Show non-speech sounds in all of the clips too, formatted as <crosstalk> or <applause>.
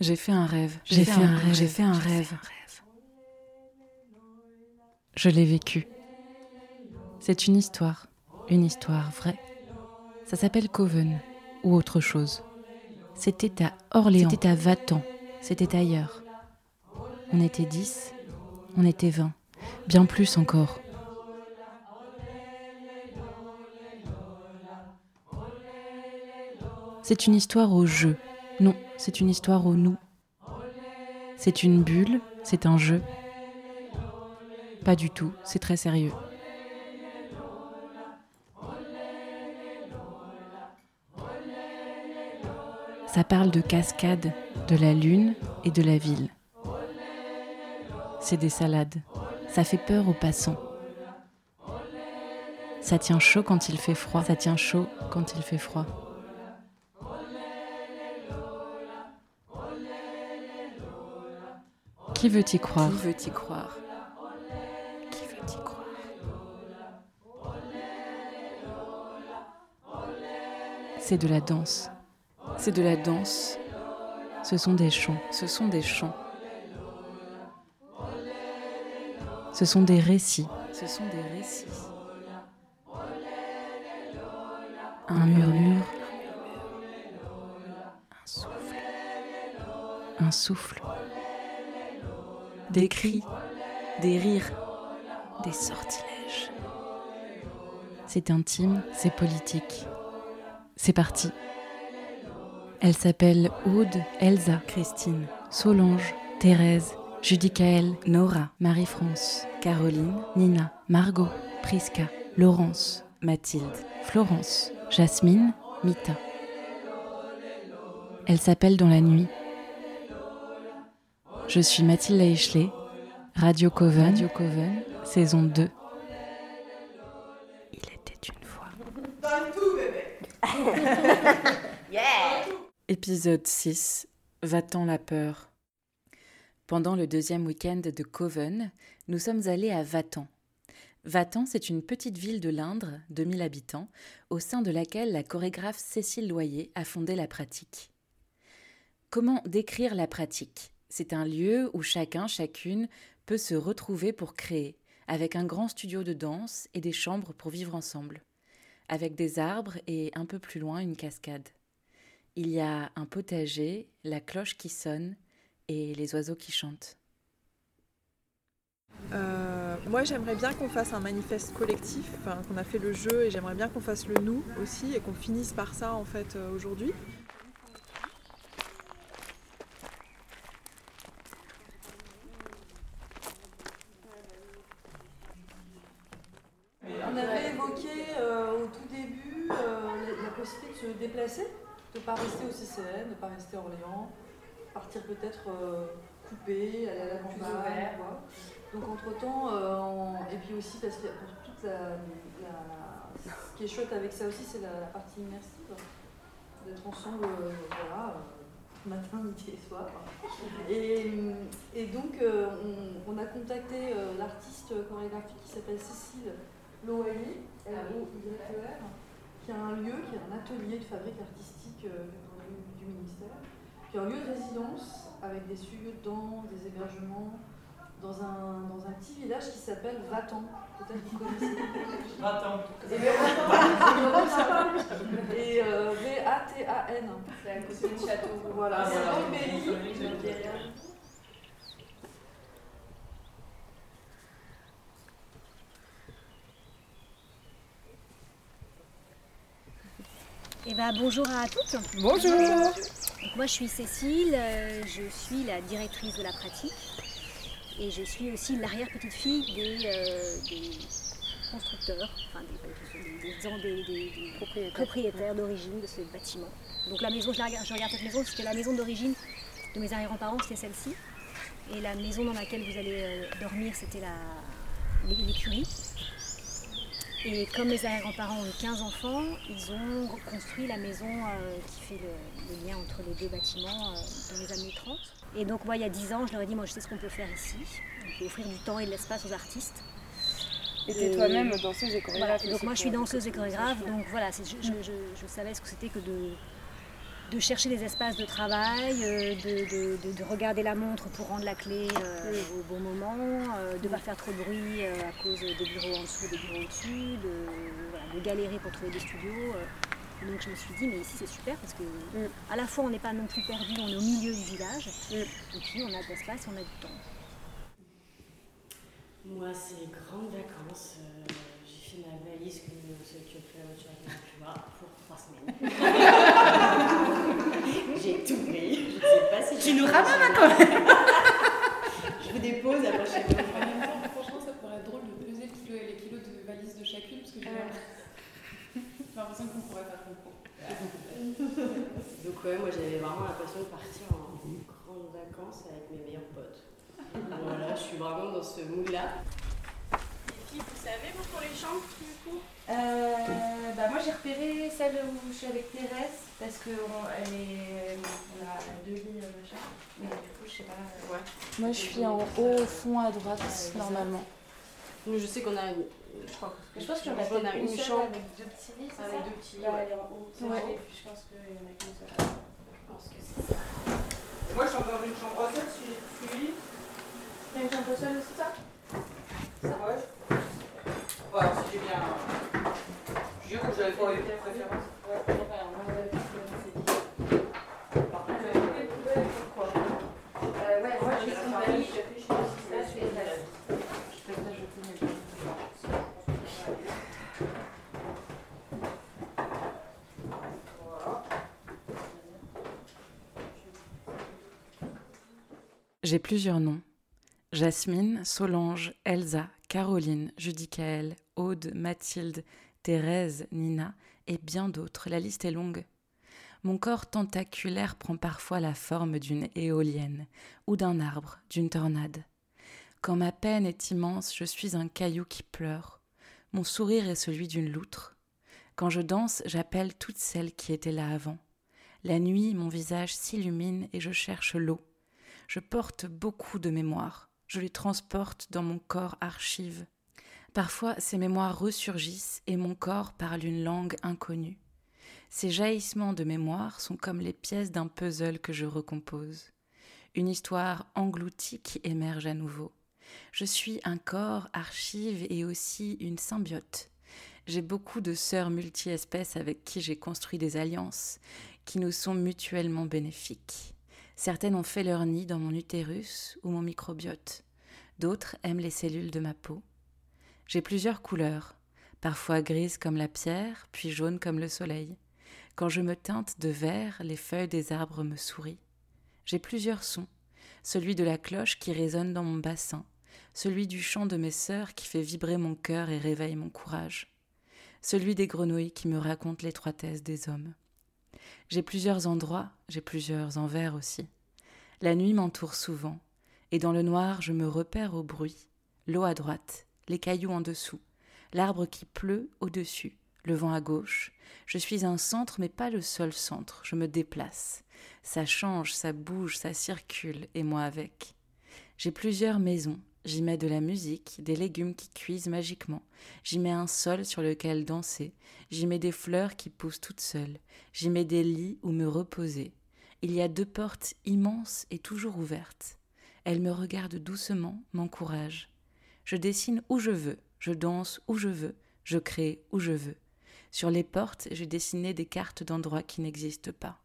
J'ai fait un rêve. J'ai fait, un rêve. J'ai fait un rêve. Je l'ai vécu. C'est une histoire. Une histoire vraie. Ça s'appelle Coven ou autre chose. C'était à Orléans. C'était à Vatan. C'était ailleurs. On était dix. On était vingt. Bien plus encore. C'est une histoire au jeu. Non, c'est une histoire au nous. C'est une bulle, c'est un jeu. Pas du tout, c'est très sérieux. Ça parle de cascades, de la lune et de la ville. C'est des salades. Ça fait peur aux passants. Ça tient chaud quand il fait froid. Ça tient chaud quand il fait froid. Qui veut y croire Qui veut y croire Qui veut y croire C'est de la danse. C'est de la danse. Ce sont des chants. Ce sont des chants. Ce sont des récits. Ce sont des récits. Un murmure. Un souffle. Un souffle des cris, des rires, des sortilèges. C'est intime, c'est politique. C'est parti. Elle s'appelle Aude, Elsa, Christine, Solange, Thérèse, Judicaël, Nora, Marie-France, Caroline, Nina, Margot, Prisca, Laurence, Mathilde, Florence, Jasmine, Mita. Elle s'appelle dans la nuit. Je suis Mathilde Eichley, Radio Coven, Radio Coven, saison 2. Il était une fois. Donne tout, bébé Yeah Épisode 6. Va-t'en la peur Pendant le deuxième week-end de Coven, nous sommes allés à Vatan. Vatan, c'est une petite ville de l'Indre, 2000 habitants, au sein de laquelle la chorégraphe Cécile Loyer a fondé la pratique. Comment décrire la pratique? C'est un lieu où chacun, chacune peut se retrouver pour créer, avec un grand studio de danse et des chambres pour vivre ensemble, avec des arbres et un peu plus loin une cascade. Il y a un potager, la cloche qui sonne et les oiseaux qui chantent. Euh, moi j'aimerais bien qu'on fasse un manifeste collectif, qu'on a fait le jeu et j'aimerais bien qu'on fasse le nous aussi et qu'on finisse par ça en fait euh, aujourd'hui. de ne pas rester au CCN, de ne pas rester à Orléans, partir peut-être euh, couper, aller à la campagne. Donc entre-temps, euh, et puis aussi parce que pour toute la, Ce qui est chouette avec ça aussi, c'est la, partie immersive, d'être ensemble, euh, voilà, <laughs> matin, midi et soir. Et, donc on, a contacté l'artiste chorégraphique qui s'appelle Cécile Loyer, L-O-Y-E-R qui a un lieu, qui est un atelier de fabrique artistique euh, du ministère, qui est un lieu de résidence avec des studios de danse, des hébergements, dans un, dans un petit village qui s'appelle Vatan. Peut-être que vous connaissez. <laughs> Vatan. Et euh, V-A-T-A-N. C'est à côté du château. Voilà, c'est dans le pays. Eh ben, bonjour à toutes. Bonjour. moi je suis Cécile, euh, je suis la directrice de la pratique et je suis aussi l'arrière-petite-fille des, euh, constructeurs, enfin des, propriétaires, d'origine de ce bâtiment. Donc la maison, je, regarde, cette maison, c'était la maison d'origine de mes arrière-grands-parents, c'était celle-ci. Et la maison dans laquelle vous allez euh, dormir, c'était l'écurie. Et comme mes arrière-grands-parents ont 15 enfants, ils ont construit la maison euh, qui fait le, lien entre les deux bâtiments euh, dans les années 30. Et donc moi, il y a 10 ans, je leur ai dit, moi je sais ce qu'on peut faire ici. On peut offrir du temps et de l'espace aux artistes. Et tu es toi-même danseuse et chorégraphe Donc moi je suis danseuse et chorégraphe, donc voilà, je, savais ce que c'était que de, de chercher des espaces de travail, euh, de, regarder la montre pour rendre la clé euh, au bon moment, euh, de ne pas faire trop de bruit à cause des bureaux en dessous, des bureaux au-dessus, de, galérer pour trouver des studios. donc je me suis dit, mais ici c'est super parce que mm. à la fois on n'est pas non plus perdu, on est au milieu du village, mm. et puis on a de l'espace, on a du temps. Moi c'est grandes vacances, ma valise que ceux qui ont fait la voiture pour trois semaines. <laughs> J'ai tout pris. Je sais pas si tu nous ramènes quand même. je vous dépose après chez vous. Franchement, ça pourrait être drôle de peser les kilos de valise de chacune parce que j'ai l'impression qu'on pourrait faire concours. <laughs> Donc ouais, moi j'avais vraiment l'impression de partir en grandes vacances avec mes meilleurs potes. Voilà, je suis vraiment dans ce mood-là. Vous savez, vous, pour les chambres, du coup euh, bah moi j'ai repéré celle où je suis avec Thérèse parce qu'on elle est, on a deux lits euh, machin. Mais du coup je sais pas. Euh, ouais. Moi je suis en haut au fond à droite normalement. je sais qu'on a une. Je, crois que je pense qu'on a, une, chambre avec deux petits lits. c'est Avec deux petits. Là, elle est en haut. Ouais. Et puis je pense qu'il y en a qu'une seule. Je pense que c'est ça. Moi je suis encore dans une chambre seule si j'ai une chambre seule aussi ça? Ça ouais. Ouais, si j'ai bien. Je dis que j'avais pas eu préférence. Ouais. J'ai plusieurs noms. Jasmine, Solange, Elsa, Caroline, Judicaël, Aude, Mathilde, Thérèse, Nina et bien d'autres. La liste est longue. Mon corps tentaculaire prend parfois la forme d'une éolienne ou d'un arbre, d'une tornade. Quand ma peine est immense, je suis un caillou qui pleure. Mon sourire est celui d'une loutre. Quand je danse, j'appelle toutes celles qui étaient là avant. La nuit, mon visage s'illumine et je cherche l'eau. Je porte beaucoup de mémoire je les transporte dans mon corps archive. Parfois, ces mémoires ressurgissent et mon corps parle une langue inconnue. Ces jaillissements de mémoire sont comme les pièces d'un puzzle que je recompose. Une histoire engloutie qui émerge à nouveau. Je suis un corps archive et aussi une symbiote. J'ai beaucoup de sœurs multi-espèces avec qui j'ai construit des alliances qui nous sont mutuellement bénéfiques. Certaines ont fait leur nid dans mon utérus ou mon microbiote. D'autres aiment les cellules de ma peau. J'ai plusieurs couleurs, parfois grises comme la pierre, puis jaunes comme le soleil. Quand je me teinte de vert, les feuilles des arbres me sourient. J'ai plusieurs sons, celui de la cloche qui résonne dans mon bassin, celui du chant de mes sœurs qui fait vibrer mon cœur et réveille mon courage, celui des grenouilles qui me racontent l'étroitesse des hommes. J'ai plusieurs endroits, j'ai plusieurs envers aussi. La nuit m'entoure souvent, et dans le noir je me repère au bruit, l'eau à droite, les cailloux en dessous, l'arbre qui pleut au-dessus, le vent à gauche. Je suis un centre, mais pas le seul centre, je me déplace. Ça change, ça bouge, ça circule, et moi avec. J'ai plusieurs maisons, J'y mets de la musique, des légumes qui cuisent magiquement. J'y mets un sol sur lequel danser. J'y mets des fleurs qui poussent toutes seules. J'y mets des lits où me reposer. Il y a deux portes immenses et toujours ouvertes. Elles me regardent doucement, m'encouragent. Je dessine où je veux, je danse où je veux, je crée où je veux. Sur les portes, j'ai dessiné des cartes d'endroits qui n'existent pas.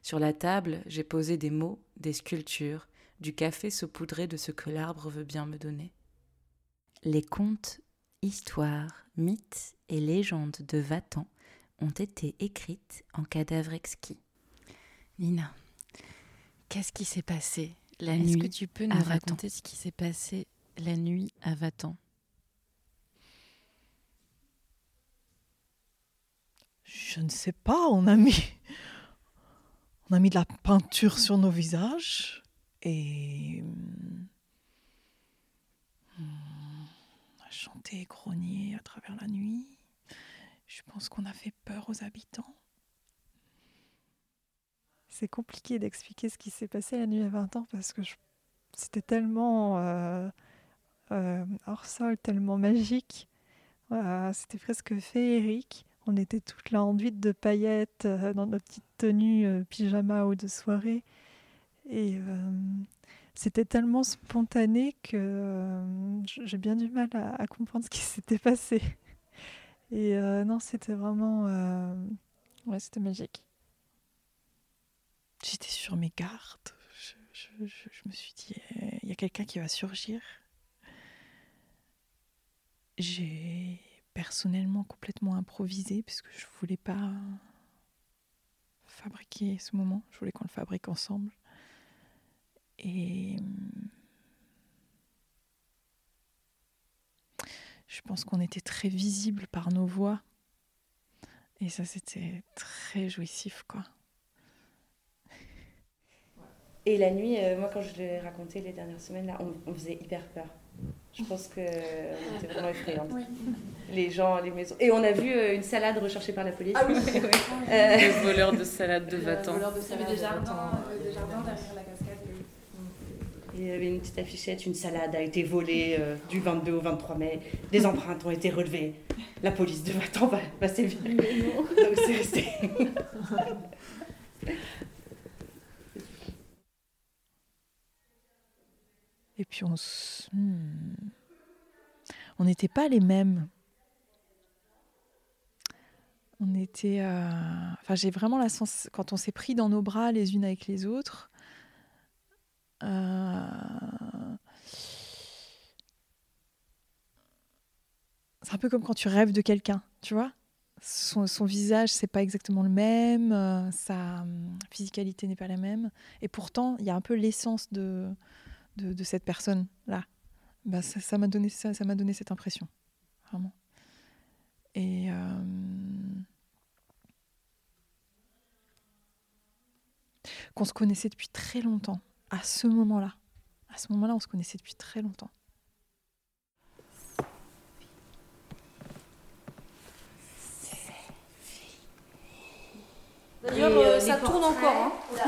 Sur la table, j'ai posé des mots, des sculptures, du café saupoudré de ce que l'arbre veut bien me donner. Les contes, histoires, mythes et légendes de Vatan ont été écrites en cadavre exquis. Nina, qu'est-ce qui s'est passé la nuit Est-ce que tu peux nous raconter ce qui s'est passé la nuit à Vatan? Je ne sais pas, on a mis on a mis de la peinture sur nos visages. Et on a chanté et grogné à travers la nuit. Je pense qu'on a fait peur aux habitants. C'est compliqué d'expliquer ce qui s'est passé la nuit à 20 ans parce que c'était tellement euh, euh, hors sol, tellement magique. c'était presque féerique. On était toutes là enduites de paillettes, euh, dans nos petites tenues euh, pyjama ou de soirée. Et euh, c'était tellement spontané que euh, j'ai bien du mal à, comprendre ce qui <laughs> s'était passé. Et euh, non, c'était vraiment... ouais, c'était magique. J'étais sur mes gardes. Je, me suis dit, il y a quelqu'un qui va surgir. J'ai personnellement complètement improvisé parce que je voulais pas fabriquer ce moment. Je voulais qu'on le fabrique ensemble. Et hum, je pense qu'on était très visibles par nos voix. Et ça, c'était très jouissif, quoi. Et la nuit, euh, moi, quand je l'ai raconté les dernières semaines, là, on, on faisait hyper peur. Je pense que euh, on était vraiment effrayantes. Les gens, les maisons. Et on a vu euh, une salade recherchée par la police. Ah oui. <laughs> Ouais. Le voleur de salade de Le Vatan. voleur de salade de euh, jardins derrière la Il y avait une petite affichette, une salade a été volée euh, du 22 au 23 mai. Des empreintes ont été relevées. La police de Vatan va, va sévir. <laughs> Donc c'est resté. Et puis on s- hmm. on n'était pas les mêmes. On était. euh, Enfin, j'ai vraiment la sens quand on s'est pris dans nos bras les unes avec les autres. Euh, C'est un peu comme quand tu rêves de quelqu'un, tu vois. Son, son visage, c'est pas exactement le même, euh, sa hum, physicalité n'est pas la même, et pourtant, il y a un peu l'essence de, de, cette personne-là. Bah, ça m'a donné, ça, ça donné cette impression, vraiment. Et euh, qu'on se connaissait depuis très longtemps, à ce moment-là. À ce moment-là, on se connaissait depuis très longtemps. D'ailleurs, euh, euh, ça tourne encore. hein. <laughs>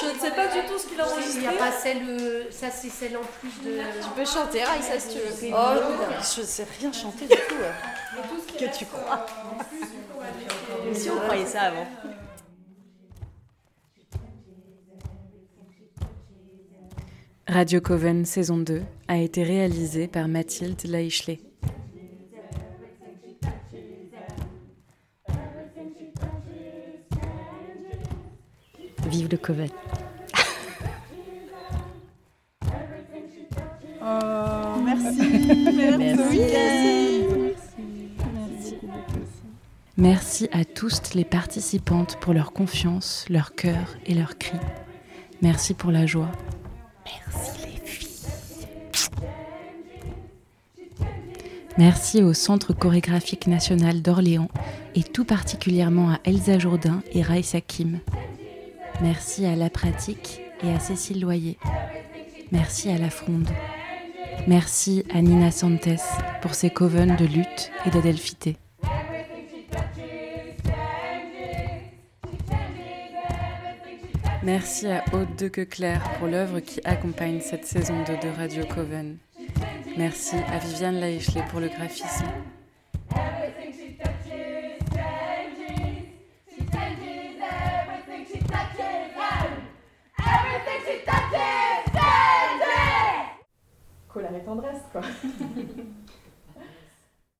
Je ne sais pas du tout ce qu'il a Il enregistré. n'y a pas celle, euh, ça c'est celle en plus de. Tu peux chanter, Raïssa, si tu veux. Oh, je sais rien chanter du tout. Que tu crois Si on croyait ça avant. Radio Coven saison 2 a été réalisée par Mathilde Laichelet. Vive le Coven. <laughs> Oh, merci, merci. Merci à tous les participantes pour leur confiance, leur cœur et leurs cris. Merci pour la joie. Merci au Centre chorégraphique national d'Orléans et tout particulièrement à Elsa Jourdain et Raïssa Kim. Merci à La Pratique et à Cécile Loyer. Merci à La Fronde. Merci à Nina Santes pour ses covens de lutte et d'adelphité. Merci à Aude de Queclair pour l'œuvre qui accompagne cette saison 2 de Radio Coven. Merci à Viviane Laichelet pour le graphisme. Colère et tendresse, quoi. <laughs>